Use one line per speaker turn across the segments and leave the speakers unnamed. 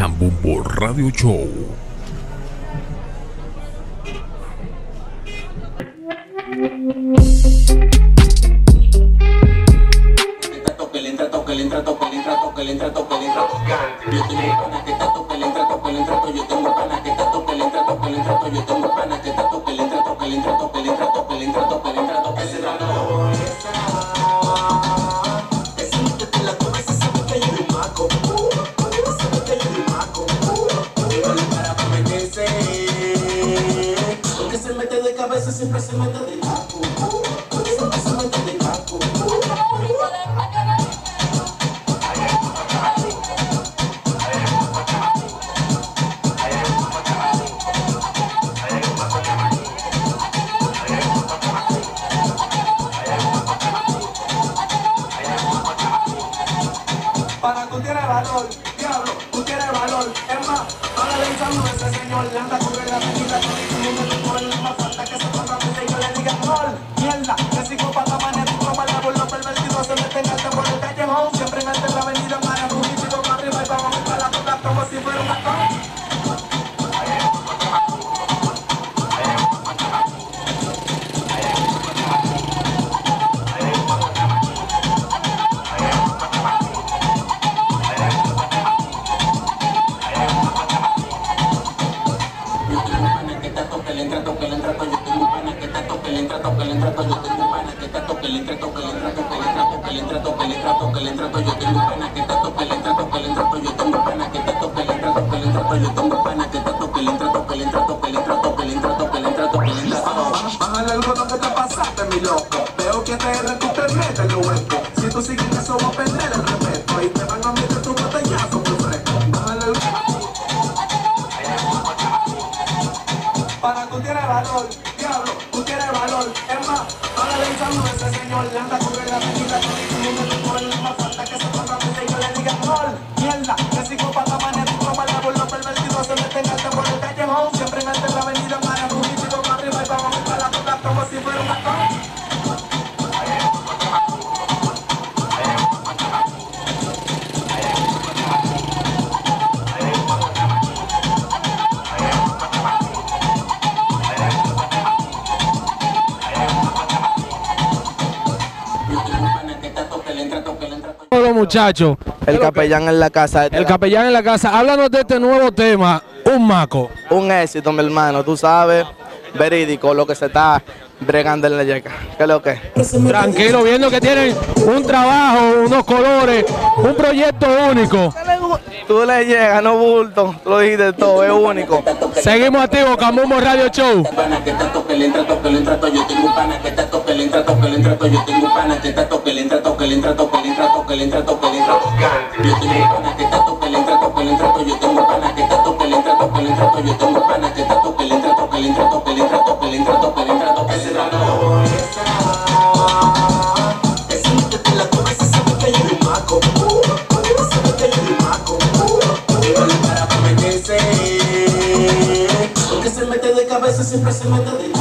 Cambumbo Radio Show.
Yo tengo pana que está toque, entra, toque, le entra, yo tengo pana que está toque, le entra, toque, entra, toque, le entra,
valor. Es más, ahora le echando ese señor, le anda a cubrir la tequila, todo el mundo le pone más falta que se ponga y yo le diga gol. Mierda, que psicópata magnético, malévolo, pervertido, se mete en el por el callejón, siempre en la avenida Mara, municipio para arriba y vamos a la toca como si fuera un matón.
Entra, toque, le entra, toque, le toque. Yo tengo un pana que está toque, le entra, toque, le entra, toque. Yo tengo un pana que está toque, le entra, toque, le entra, toque. Yo tengo un pana que está toque, le entra, toque, le entra, toque, le entra, toque, le entra, toque, le entra, toque, le entra, toque.
Bájale el botón que te pasaste, mi loco. Veo que te tú te metes el hueco. Si tú sigues eso, va a perder el respeto. Y te van a meter tu botellazo muy fresco. Bájale el Para tú tienes valor, tú tienes valor. Es ahora le echando ese señor, le anda a cubrir la tequila, todo el mundo pone más falta que se ponga y yo le diga gol. Mierda,
muchachos.
El capellán en la casa.
El capellán en la casa. Háblanos de este nuevo tema, un maco.
Un éxito, mi hermano. Tú sabes, verídico, lo que se está bregando en la yeca. ¿Qué es lo que?
Tranquilo, viendo que tienen un trabajo, unos colores, un proyecto único.
Tú le llegas, no bulto. Tú lo dijiste todo, es único.
Seguimos activos, Camumbo Radio Show.
pana que está toque, le entra, toque, le entra, toque. Yo tengo un pana que está toque, le entra, toque, le entra, toque. Le entra, toque, le entra, toque, le entra, toque, le entra, toque, le entra, toque. Yo tengo un pana que está toque, le entra, toque, le entra, toque. Yo tengo un pana que está toque, le entra, toque, le entra, toque. Le entra, toque, le entra, toque, le entra, toque, le entra, toque, le entra, toque. Se da la esa. Siempre se mete de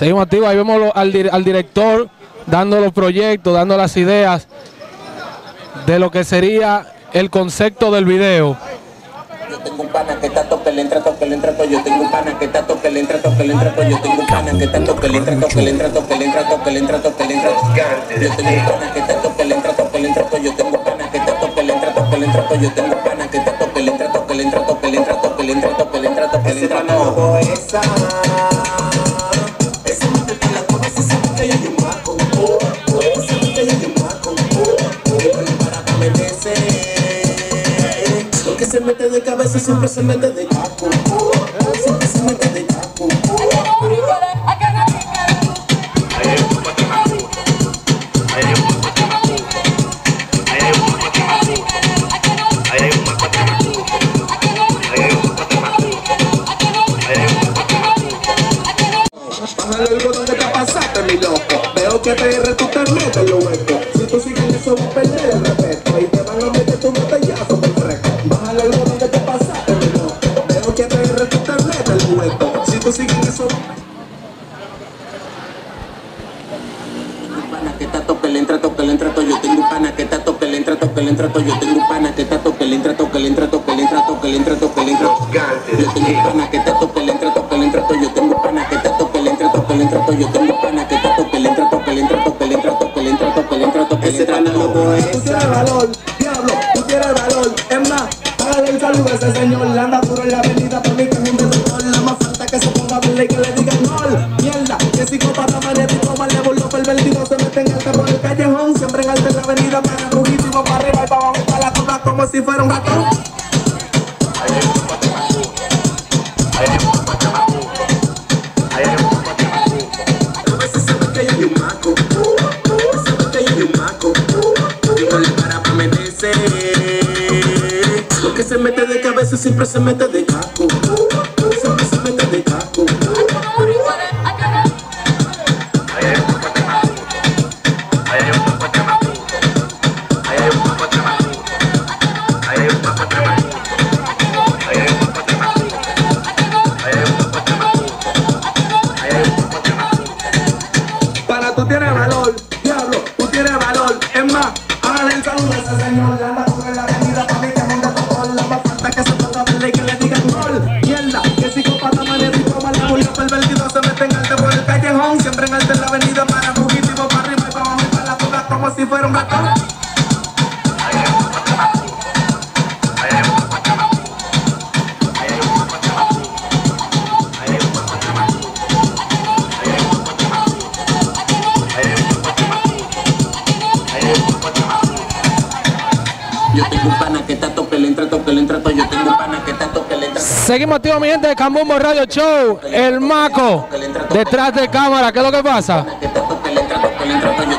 Seguimos activos, ahí vemos lo- al, dir- al director dando los proyectos, dando las ideas de lo que sería el concepto del video.
yo tengo un pana que está toque, le entra, toque, le entra, toque. Yo tengo un pana que está toque, le entra, toque, le entra, toque. Yo tengo un pana que está toque, le entra, toque, le entra, toque, le entra, toque, le entra, toque, le entra. Yo tengo un pana que está toque, le entra, toque, le entra, toque. Yo tengo un pana que está toque, le entra, toque, le entra, toque. Yo tengo un pana que está toque, le entra, toque, le entra, toque, le entra, toque, le entra, toque, le entra, toque, le entra,
siempre se mete de caco. Siempre se mete de caco. Bájale el botón que te pasaste, mi loco. Veo que PR tú te metes lo.
Entra, toque, le entra, toque. Yo tengo un pana que está toque, le entra, toque, le entra, toque, le entra, toque, le entra, toque, le entra. Yo tengo un pana que está toque, le entra, toque, le entra, toque. Yo tengo un pana que está toque, le entra, toque, le entra, toque. Yo tengo un pana que está toque, le entra, toque, le entra, toque, le entra, toque, le entra, toque, le entra, toque, le entra,
loco Tú tienes valor, diablo, tú tienes valor. Es más, hágale el saludo a ese señor. Le anda puro en la avenida, por mí que es un desertor. Nada más falta que se ponga a y que le digan gol. Mierda, que psicópata magnético, malévolo, pervertido. Se mete en alta por el callejón. Siempre en alta la avenida, le para pa' meterse. Lo que se mete de cabeza siempre se mete de caco. Hágale el saludo a señor. Le
Yo tengo un pana que está toque, le entra, toque, le entra. Yo tengo un pana que está toque, le entra.
Seguimos activos, mi gente de Cambumbo Radio Show. El Maco, detrás de cámara. ¿Qué es lo que pasa?
que está toque, le entra, toque, le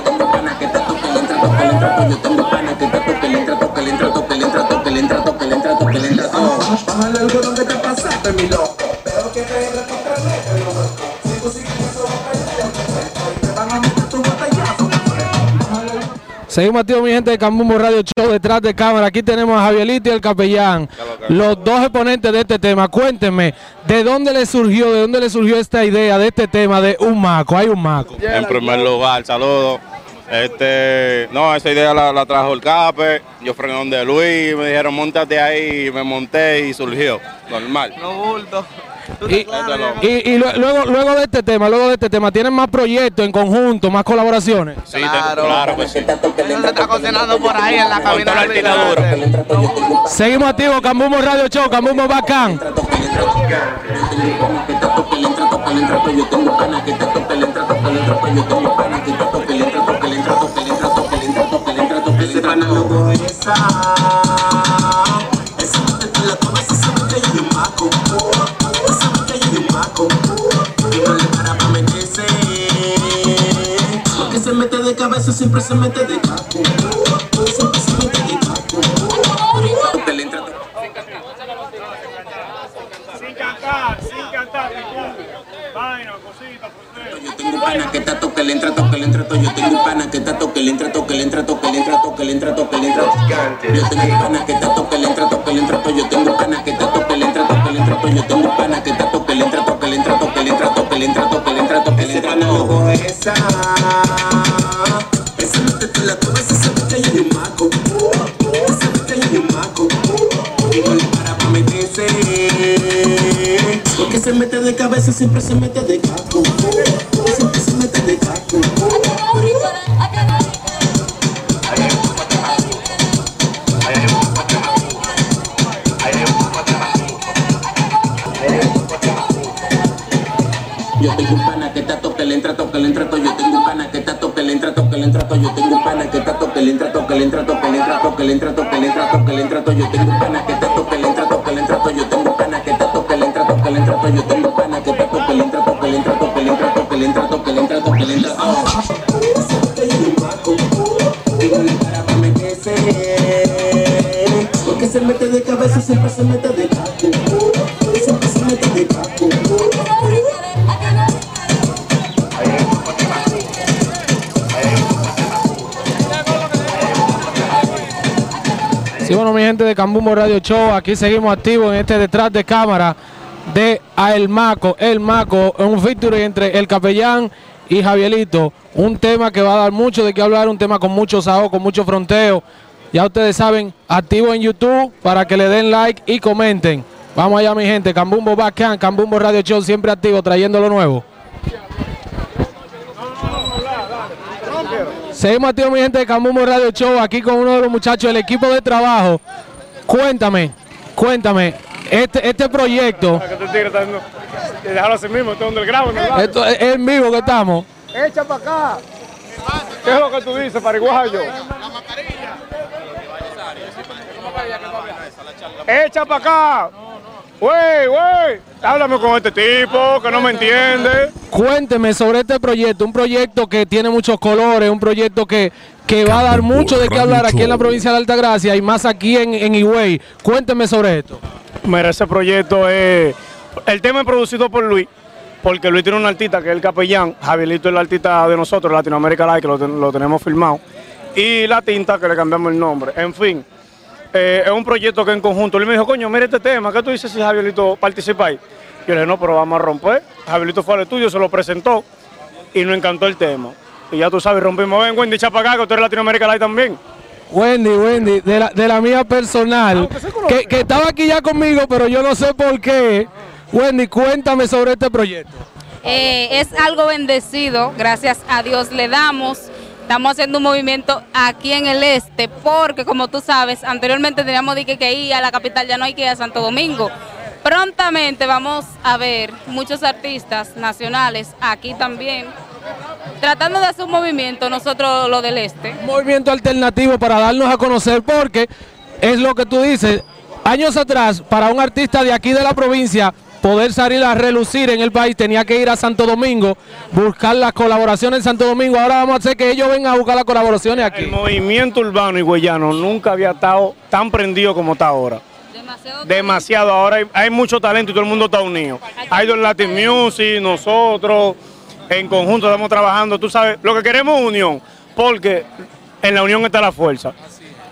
Seguimos activos, mi gente de Cambumbo Radio Show, detrás de cámara. Aquí tenemos a Javierito y el capellán, los dos exponentes de este tema. Cuéntenme, ¿de dónde le surgió, de dónde le surgió esta idea de este tema de un maco? Hay un maco.
En primer lugar, saludos. Este, no, esa idea la, la trajo el Cape. Yo frené donde Luis, me dijeron, montate ahí, me monté y surgió. Normal.
Y, y- y lue- luego, luego de este tema, luego de este tema, ¿tienen más proyectos en conjunto, más colaboraciones?
Sí, te- claro, que sí.
Eso se está cocinando por ahí en la cabina.
Seguimos activos, Cambumbo Radio Show, Cambumbo Bacán.
Yo tengo pana que
de cabeza siempre se mete de caco. Siempre se mete de
le entra.
Sin cantar, sin cantar. Vaina, cosita.
Yo tengo un pana que está toque, le entra, toque, le entra, toque. Yo tengo un pana que está toque, le entra, toque, le entra, toque, le entra, toque, le entra, toque, le entra. Yo tengo un pana que está toque, le entra, toque, le entra, toque. Yo tengo un pana que está toque, le entra, toque, le entra, toque. Yo tengo un pana que está toque, le entra, toque, le entra, toque, le entra, toque, le entra, toque, le entra, toque, le
Ese
entra,
pana esa. La cabeza sabe que es un maco. Sabe que ella es un maco. Y no le para pa' meterse.
mete de cabeza, siempre se mete de caco. Siempre se mete de caco. Yo tengo un pana que está toque, le entra, toque, le entra, to- entra, toque, le entra, to- Yo tengo pana que está toque, le entra, toque, le entra, toque, le entra, toque, le entra, toque, le entra, toque, le entra, Yo tengo pana que está toque, le entra, toque, le entra, Yo tengo pana que está toque, le entra, toque, le entra, Yo tengo pana que está toque, le entra, toque, le entra, toque, le entra, toque, le entra, toque, le entra, toque, le entra, Dígale para pa' meterse Porque se mete de cabeza, siempre se mete de caco Siempre se mete de caco
mi gente de Cambumbo Radio Show, aquí seguimos activos en este detrás de cámara de A El Maco. El Maco, un feature entre el capellán y Javierito. Un tema que va a dar mucho de qué hablar, un tema con mucho sao, con mucho fronteo. Ya ustedes saben, activo en YouTube para que le den like y comenten. Vamos allá, mi gente. Cambumbo Bacán, Cambumbo Radio Show, siempre activo, trayendo lo nuevo. Seguimos activos, mi gente de Cambumbo Radio Show, aquí con uno de los muchachos del equipo de trabajo. Cuéntame, cuéntame, este, este proyecto,
Que te tigre está dando- Déjalo así mismo, esto es donde el grabo, ¿no?
esto es en vivo que estamos.
Echa para acá. ¿Qué es lo que tú dices, pariguayo? Echa para acá. Wey, wey. Háblame con este tipo que no me entiende.
Cuénteme sobre este proyecto, un proyecto que tiene muchos colores, un proyecto que, que va a dar mucho de qué hablar aquí en la provincia de Altagracia y más aquí en, en Higüey. Cuénteme sobre esto.
Mira, ese proyecto es. El tema es producido por Luis, porque Luis tiene un artista que es el capellán. Javierito es el artista de nosotros, Latinoamérica Live, que lo, ten- lo tenemos filmado. Y la tinta, que le cambiamos el nombre. En fin, eh, es un proyecto que en conjunto. Él me dijo, coño, mira este tema, ¿qué tú dices si Javierito participa ahí? Yo le dije, no, pero vamos a romper. Javierito fue al estudio, se lo presentó y nos encantó el tema. Y ya tú sabes, rompimos. Ven, Wendy, echa para acá, que tú eres Latinoamérica Live también.
Wendy, Wendy, de la, de la mía personal, que, que estaba aquí ya conmigo, pero yo no sé por qué. Wendy, cuéntame sobre este proyecto.
Eh, es algo bendecido, gracias a Dios le damos. Estamos haciendo un movimiento aquí en el este, porque como tú sabes, anteriormente teníamos que ir a la capital, ya no hay que ir a Santo Domingo. Prontamente vamos a ver muchos artistas nacionales aquí también, tratando de hacer un movimiento, nosotros lo del este.
Un movimiento alternativo para darnos a conocer, porque es lo que tú dices. Años atrás, para un artista de aquí de la provincia poder salir a relucir en el país, tenía que ir a Santo Domingo, buscar las colaboraciones en Santo Domingo. Ahora vamos a hacer que ellos vengan a buscar las colaboraciones aquí.
El movimiento urbano higüeyano nunca había estado tan prendido como está ahora.
Demasiado.
Demasiado, ahora hay, hay mucho talento y todo el mundo está unido. Hay dos Latin Music, nosotros, en conjunto estamos trabajando, tú sabes, lo que queremos es unión, porque en la unión está la fuerza.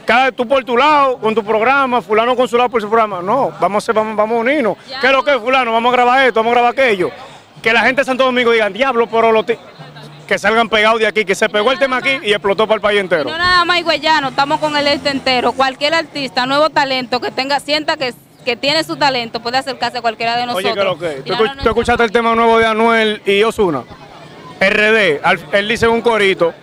Cada tú por tu lado, con tu programa, fulano con su lado por su programa. No, vamos a, hacer- vamos, vamos a unirnos. ¿Qué es lo que es fulano? Vamos a grabar esto, vamos a grabar aquello. Que la gente de Santo Domingo digan, diablo, pero ti-". Que salgan pegados de aquí, que se pegó el tema aquí y explotó para el país entero.
No nada más higüeyano, estamos con el este entero. Cualquier artista, nuevo talento que tenga, sienta que, que tiene su talento, puede acercarse a cualquiera de nosotros.
Oye, ¿qué es lo que? ¿Tú, escuchaste el tema nuevo de Anuel y Osuna? RD, al- él dice un corito,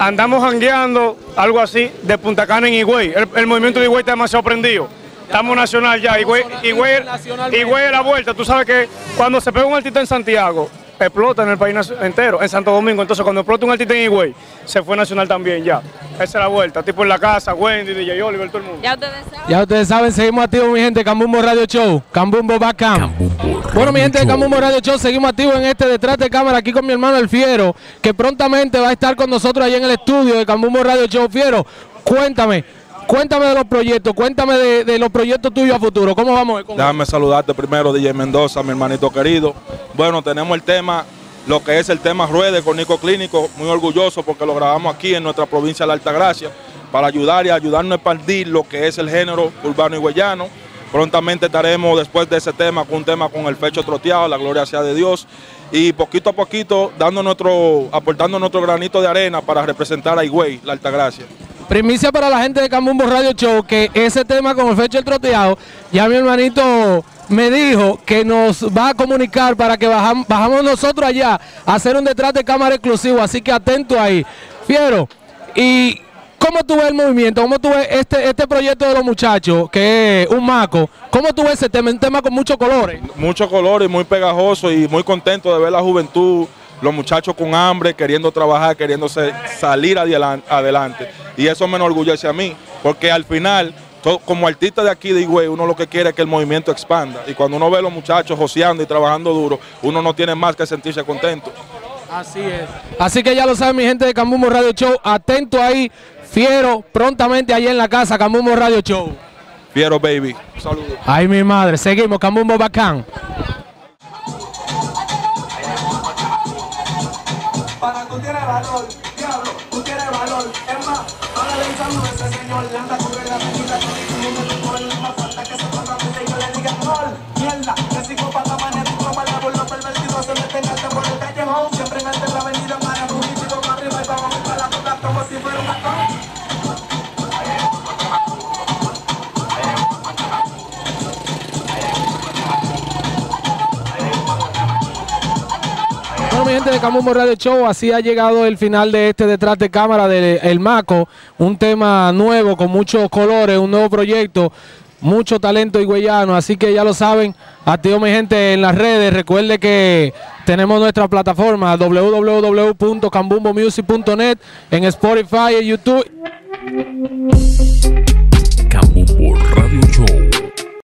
andamos jangueando, algo así, de Punta Cana en Higüey. El, el movimiento de Higüey está demasiado prendido. Estamos nacional ya, Higüey, Higüey, Higüey es la vuelta. Tú sabes que cuando se pega un artista en Santiago, explota en el país entero, en Santo Domingo. Entonces, cuando explota un artista en Higüey, se fue nacional también ya. Esa es la vuelta. Tipo en la casa, Wendy, DJ Oliver, todo el mundo.
Ya ustedes saben.
Ya ustedes saben, seguimos activos, mi gente, Cambumbo Radio Show, Cambumbo Bacam.
Cambumbo
Bueno, mi gente de. Cambumbo Radio Show, seguimos activos en este detrás de cámara aquí con mi hermano El Fiero, que prontamente va a estar con nosotros allá en el estudio de Cambumbo Radio Show. Fiero, cuéntame, cuéntame de los proyectos, cuéntame de, de los proyectos tuyos a futuro. ¿Cómo vamos con
Déjame saludarte primero, DJ Mendoza, mi hermanito querido. Bueno, tenemos el tema, lo que es el tema Ruede con Nico Clínico, muy orgulloso porque lo grabamos aquí en nuestra provincia de la Altagracia, para ayudar y ayudarnos a expandir lo que es el género urbano higüeyano. Prontamente estaremos después de ese tema con un tema con el pecho troteado, la gloria sea de Dios. Y poquito a poquito dando nuestro, aportando nuestro granito de arena para representar a Higüey, la Altagracia.
Primicia para la gente de Cambumbo Radio Show, que ese tema con el fecho el troteado, ya mi hermanito me dijo que nos va a comunicar para que bajam- bajamos nosotros allá a hacer un detrás de cámara exclusivo, así que atento ahí. Fiero, ¿y cómo tú ves el movimiento? ¿Cómo tú ves este, este proyecto de los muchachos, que es un maco? ¿Cómo tú ves ese tema? Un tema con muchos colores.
Mucho color y muy pegajoso y muy contento de ver la juventud, los muchachos con hambre, queriendo trabajar, queriéndose salir adelante. Y eso me enorgullece a mí, porque al final, como artista de aquí de Higüey, uno lo que quiere es que el movimiento expanda. Y cuando uno ve a los muchachos joseando y trabajando duro, uno no tiene más que sentirse contento.
Así es. Así que ya lo saben mi gente de Cambumbo Radio Show, atento ahí, fiero, prontamente ahí en la casa, Cambumbo Radio Show.
Fiero, baby. Saludos.
Ay, mi madre, seguimos, Cambumbo Bacán.
Valor, diablo, tú tienes valor. Es más, ahora le echando ese señor, le anda con la tequila, con el mundo del gol. Más falta que se ponga y yo le diga gol. Mierda, que psicópata magnético, para burlo pervertido, se mete en el por el callejón. Siempre en alta en la avenida, para un para arriba y vamos a la puta como si fuera un matón.
Mi gente de Cambumbo Radio Show, así ha llegado el final de este detrás de cámara de Maco, un tema nuevo con muchos colores, un nuevo proyecto, mucho talento higüeyano, así que ya lo saben, activo mi gente en las redes, recuerde que tenemos nuestra plataforma www.cambumbomusic.net en Spotify y YouTube.
Cambumbo Radio Show.